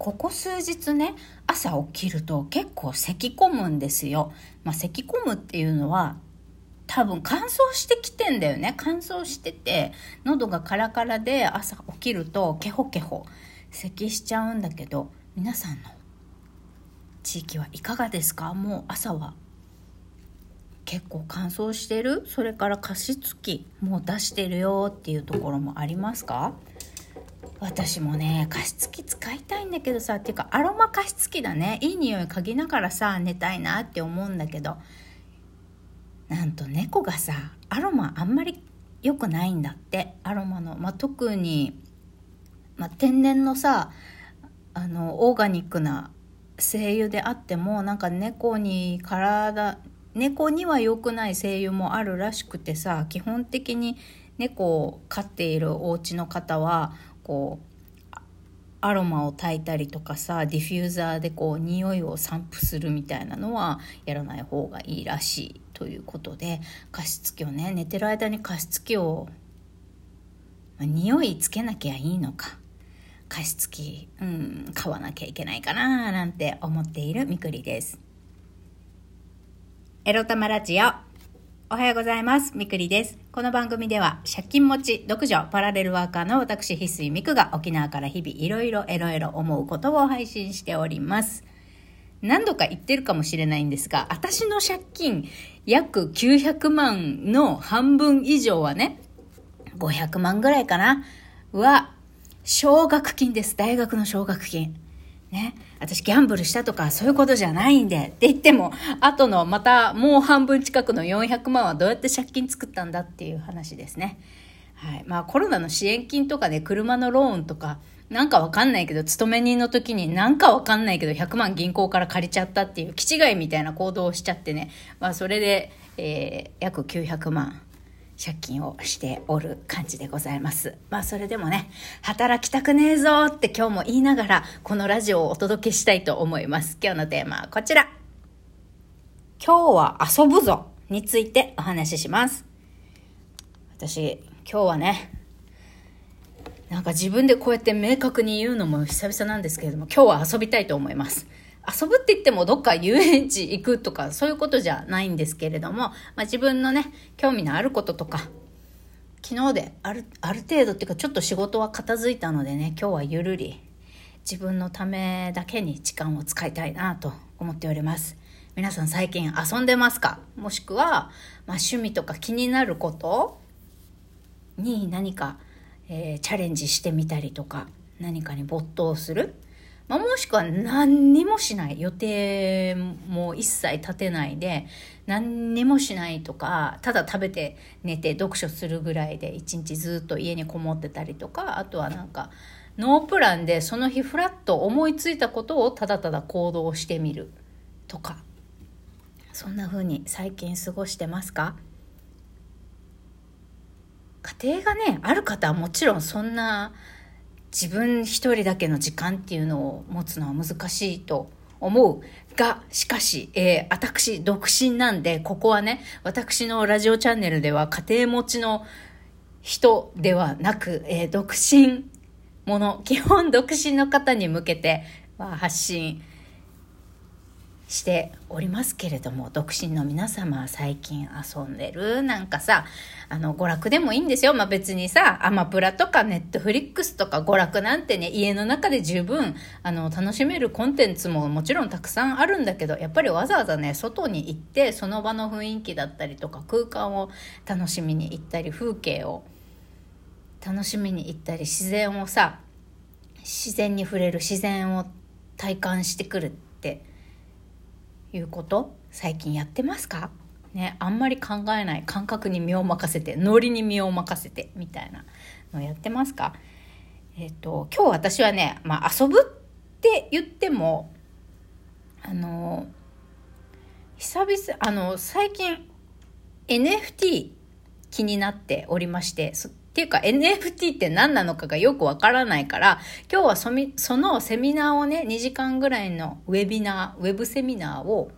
ここ数日ね朝起きると結構咳き込むんですよ。まあ、咳込むっていうのは多分乾燥してきてんだよね。乾燥してて喉がカラカラで朝起きるとケホケホ咳しちゃうんだけど皆さんの地域はいかがですか？もう朝は結構乾燥してる？それから加湿器もう出してるよっていうところもありますか？私もね加湿器使いたいんだけどさっていうかアロマ加湿器だね。いい匂い嗅ぎながらさ寝たいなって思うんだけど。なんと猫がさアロマあんまり良くないんだって。アロマの、まあ、特に、まあ、天然のさあのオーガニックな精油であってもなんか猫に体猫には良くない精油もあるらしくてさ基本的に猫を飼っているお家の方はこうアロマを焚いたりとかさディフューザーでこう匂いを散布するみたいなのはやらない方がいいらしいということで加湿器をね寝てる間に加湿器を、まあ、匂いつけなきゃいいのか加湿器、うん、買わなきゃいけないかななんて思っているみくりです。エロタマラジオ。おはようございます。みくりです。この番組では、借金持ち、独女、パラレルワーカーの私、翡翠みくが沖縄から日々いろいろエロエロ思うことを配信しております。何度か言ってるかもしれないんですが、私の借金約900万の半分以上はね、500万ぐらいかなは、奨学金です。大学の奨学金。ね。私ギャンブルしたとかそういうことじゃないんでって言っても、後のまたもう半分近くの400万はどうやって借金作ったんだっていう話ですね。はい。まあコロナの支援金とかね、車のローンとか、なんかわかんないけど、勤め人の時になんかわかんないけど、100万銀行から借りちゃったっていう、気違いみたいな行動をしちゃってね。まあ、それで、えー、約900万借金をしておる感じでございます。まあ、それでもね、働きたくねえぞって今日も言いながら、このラジオをお届けしたいと思います。今日のテーマはこちら。今日は遊ぶぞについてお話しします。私、今日はね、なんか自分でこうやって明確に言うのも久々なんですけれども、今日は遊びたいと思います。遊ぶって言ってもどっか遊園地行くとかそういうことじゃないんですけれども、まあ、自分のね、興味のあることとか、昨日である、ある程度っていうかちょっと仕事は片付いたのでね、今日はゆるり自分のためだけに時間を使いたいなと思っております。皆さん最近遊んでますか？もしくは、まあ、趣味とか気になること？に何かえー、チャレンジしてみたりとか何かに没頭する、まあ、もしくは何にもしない予定も一切立てないで何にもしないとかただ食べて寝て読書するぐらいで一日ずっと家にこもってたりとかあとはなんかノープランでその日フラッと思いついたことをただただ行動してみるとか。そんな風に最近過ごしてますか？家庭がねある方はもちろんそんな自分一人だけの時間っていうのを持つのは難しいと思うが、しかし、えー、私、独身なんで、ここはね、私のラジオチャンネルでは家庭持ちの人ではなく、えー、独身もの、基本独身の方に向けて、ま、発信しておりますけれども独身の皆様最近遊んでる？なんかさあの娯楽でもいいんですよ、まあ、別にさアマプラとかネットフリックスとか娯楽なんてね家の中で十分あの楽しめるコンテンツももちろんたくさんあるんだけどやっぱりわざわざね外に行ってその場の雰囲気だったりとか空間を楽しみに行ったり風景を楽しみに行ったり自然をさ自然に触れる自然を体感してくるっていうこと？最近やってますか？ね、あんまり考えない。感覚に身を任せてノリに身を任せてみたいなのやってますか？えっ、ー、と今日私はね、まあ、遊ぶって言ってもあの久々あの最近 NFT 気になっておりましてっていうか NFT って何なのかがよくわからないから、今日はそみそのセミナーをね、2時間ぐらいのウェビナー、ウェブセミナーを、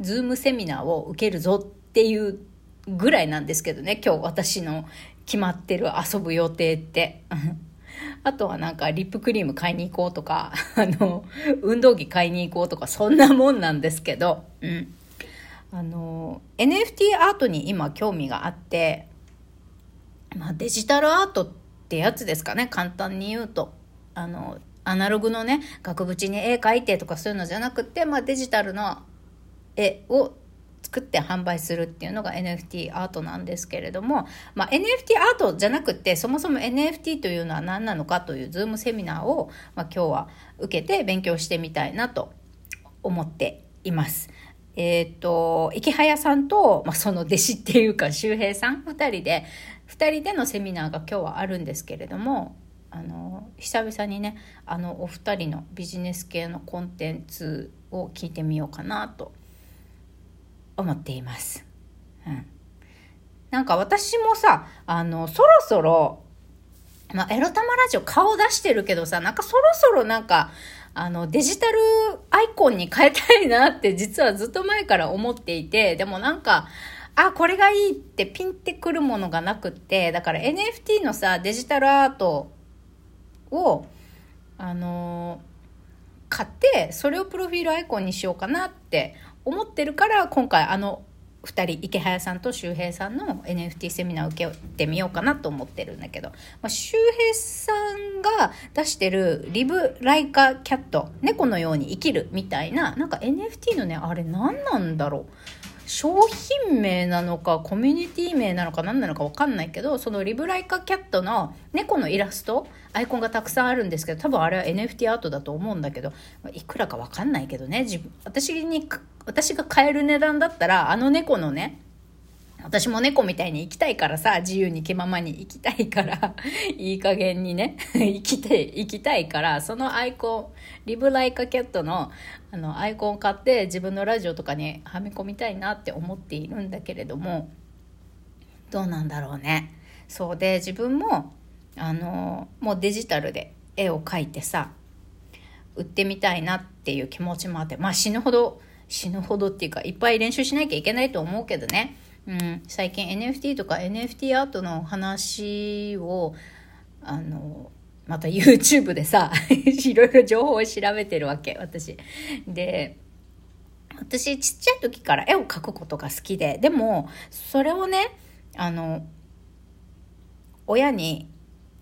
ズームセミナーを受けるぞっていうぐらいなんですけどね、今日私の決まってる遊ぶ予定って。あとはなんかリップクリーム買いに行こうとか、あの、運動着買いに行こうとか、そんなもんなんですけど、うん。あの、NFT アートに今興味があって、まあデジタルアートってやつですかね、簡単に言うと。あの、アナログのね、額縁に絵描いてとかそういうのじゃなくて、まあデジタルの絵を作って販売するっていうのが NFT アートなんですけれども、まあ、NFT アートじゃなくてそもそも NFT というのは何なのかという Zoom セミナーを、まあ、今日は受けて勉強してみたいなと思っています。えっ、ー、と、池早さんと、まあ、その弟子っていうか周平さん2人で2人でのセミナーが今日はあるんですけれどもあの久々にねあのお二人のビジネス系のコンテンツを聞いてみようかなと思っています。うん。なんか私もさ、あの、そろそろ、ま、エロ玉ラジオ顔出してるけどさ、なんかそろそろなんか、あの、デジタルアイコンに変えたいなって実はずっと前から思っていて、でもなんか、あ、これがいいってピンってくるものがなくって、だから NFT のさ、デジタルアートを、あのー、買って、それをプロフィールアイコンにしようかなって思ってるから今回あの2人池早さんと周平さんの NFT セミナー受けてみようかなと思ってるんだけど、まあ、周平さんが出してるリブ・ライカ・キャット猫のように生きるみたいななんか NFT のねあれ何なんだろう？商品名なのかコミュニティ名なのか何なのか分かんないけどそのリブライカキャットの猫のイラストアイコンがたくさんあるんですけど多分あれは NFT アートだと思うんだけどいくらか分かんないけどね自分私に私が買える値段だったらあの猫のね私も猫みたいに生きたいからさ、自由に気ままに生きたいから、いい加減にね、生きて、生きたいから、そのアイコン、リブライカキャットの、あの、アイコンを買って自分のラジオとかにはめ込みたいなって思っているんだけれども、どうなんだろうね。そうで、自分も、あの、もうデジタルで絵を描いてさ、売ってみたいなっていう気持ちもあって、まあ死ぬほど、死ぬほどっていうか、いっぱい練習しなきゃいけないと思うけどね。うん、最近 NFT とか NFT アートの話をあのまた YouTube でさ いろいろ情報を調べてるわけ私。で私ちっちゃい時から絵を描くことが好きででもそれをねあの親に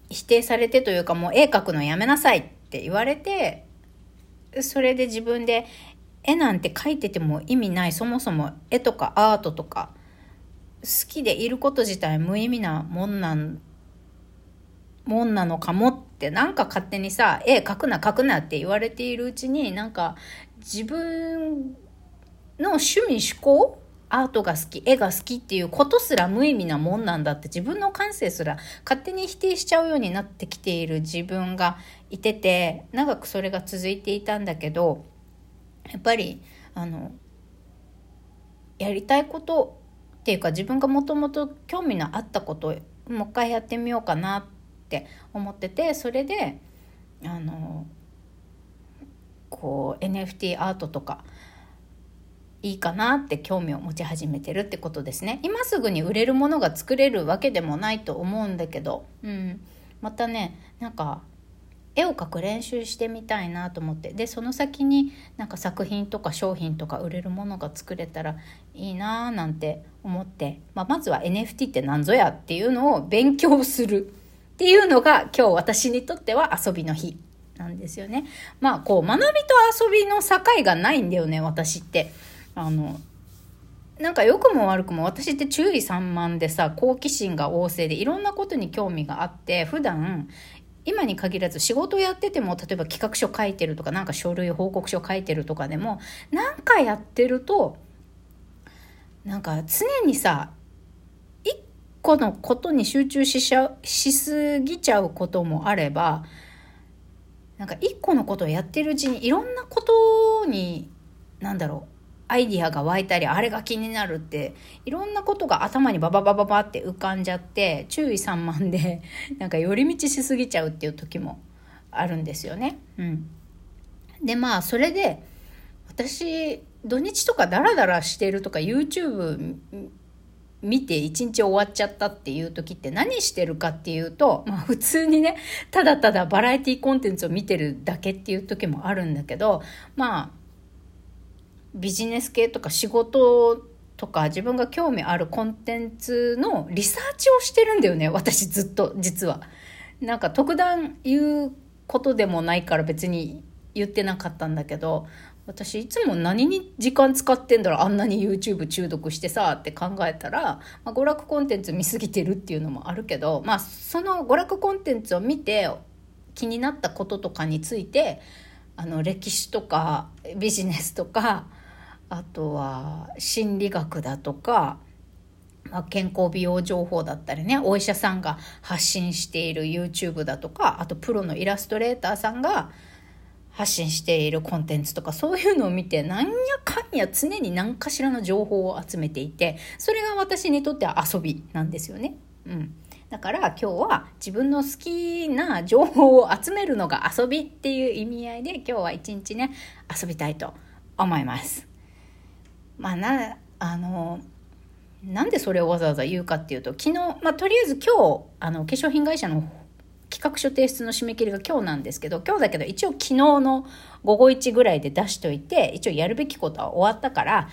否定されてというかもう絵描くのやめなさいって言われてそれで自分で絵なんて描いてても意味ないそもそも絵とかアートとか好きでいること自体無意味なもんなんもんなのかもってなんか勝手にさ絵描くな描くなって言われているうちになんか自分の趣味趣向アートが好き絵が好きっていうことすら無意味なもんなんだって自分の感性すら勝手に否定しちゃうようになってきている自分がいてて長くそれが続いていたんだけどやっぱりあのやりたいことっていうか自分がもともと興味のあったことをもう一回やってみようかなって思っててそれであのこう NFT アートとかいいかなって興味を持ち始めてるってことですね。今すぐに売れるものが作れるわけでもないと思うんだけど、うん、またねなんか絵を描く練習してみたいなと思ってでその先になんか作品とか商品とか売れるものが作れたらいいなーなんて思って、まあ、まずは NFT って何ぞやっていうのを勉強するっていうのが今日私にとっては遊びの日なんですよね。まあこう学びと遊びの境がないんだよね私って。あのなんか良くも悪くも私って注意散漫でさ好奇心が旺盛でいろんなことに興味があって普段今に限らず仕事やってても例えば企画書書いてるとかなんか書類報告書書いてるとかでもなんかやってるとなんか常にさ一個のことに集中しちゃしすぎちゃうこともあればなんか一個のことをやってるうちにいろんなことに何だろうアイディアが湧いたりあれが気になるっていろんなことが頭にバババババって浮かんじゃって注意散漫で なんか寄り道しすぎちゃうっていう時もあるんですよね。うん、でまあそれで私土日とかダラダラしてるとか YouTube 見て一日終わっちゃったっていう時って何してるかっていうと、まあ普通にね、ただただバラエティコンテンツを見てるだけっていう時もあるんだけど、まあ、ビジネス系とか仕事とか自分が興味あるコンテンツのリサーチをしてるんだよね、私ずっと、実は。なんか特段言うことでもないから別に言ってなかったんだけど、私いつも何に時間使ってんだろうあんなに YouTube 中毒してさって考えたら、まあ、娯楽コンテンツ見すぎてるっていうのもあるけど、まあ、その娯楽コンテンツを見て気になったこととかについてあの歴史とかビジネスとかあとは心理学だとか、まあ、健康美容情報だったりねお医者さんが発信している YouTube だとかあとプロのイラストレーターさんが発信しているコンテンツとかそういうのを見てなんやかんや常に何かしらの情報を集めていてそれが私にとっては遊びなんですよね。うん、だから今日は自分の好きな情報を集めるのが遊びっていう意味合いで今日は一日ね遊びたいと思います。まあなあのなんでそれをわざわざ言うかっていうと昨日、まあ、とりあえず今日あの化粧品会社の企画書提出の締め切りが今日なんですけど、今日だけど一応昨日の午後1ぐらいで出しといて、一応やるべきことは終わったから、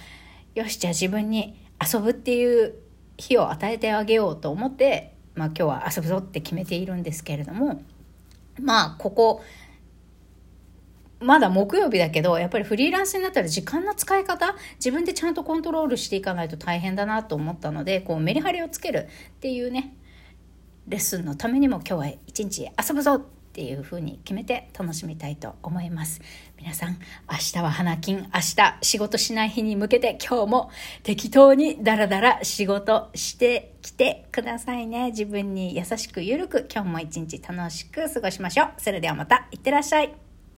よし、じゃあ自分に遊ぶっていう日を与えてあげようと思って、まあ今日は遊ぶぞって決めているんですけれども、まあここ、まだ木曜日だけど、やっぱりフリーランスになったら時間の使い方、自分でちゃんとコントロールしていかないと大変だなと思ったので、こうメリハリをつけるっていうね、レッスンのためにも今日は一日遊ぶぞっていう風に決めて楽しみたいと思います。皆さん、明日は花金、明日仕事しない日に向けて今日も適当にダラダラ仕事してきてくださいね。自分に優しくゆるく今日も一日楽しく過ごしましょう。それではまた、いってらっしゃい。